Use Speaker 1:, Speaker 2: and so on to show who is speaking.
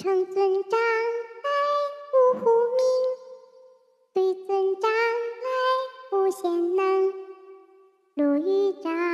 Speaker 1: 称尊长来无呼名，对尊长来无贤能，如遇长。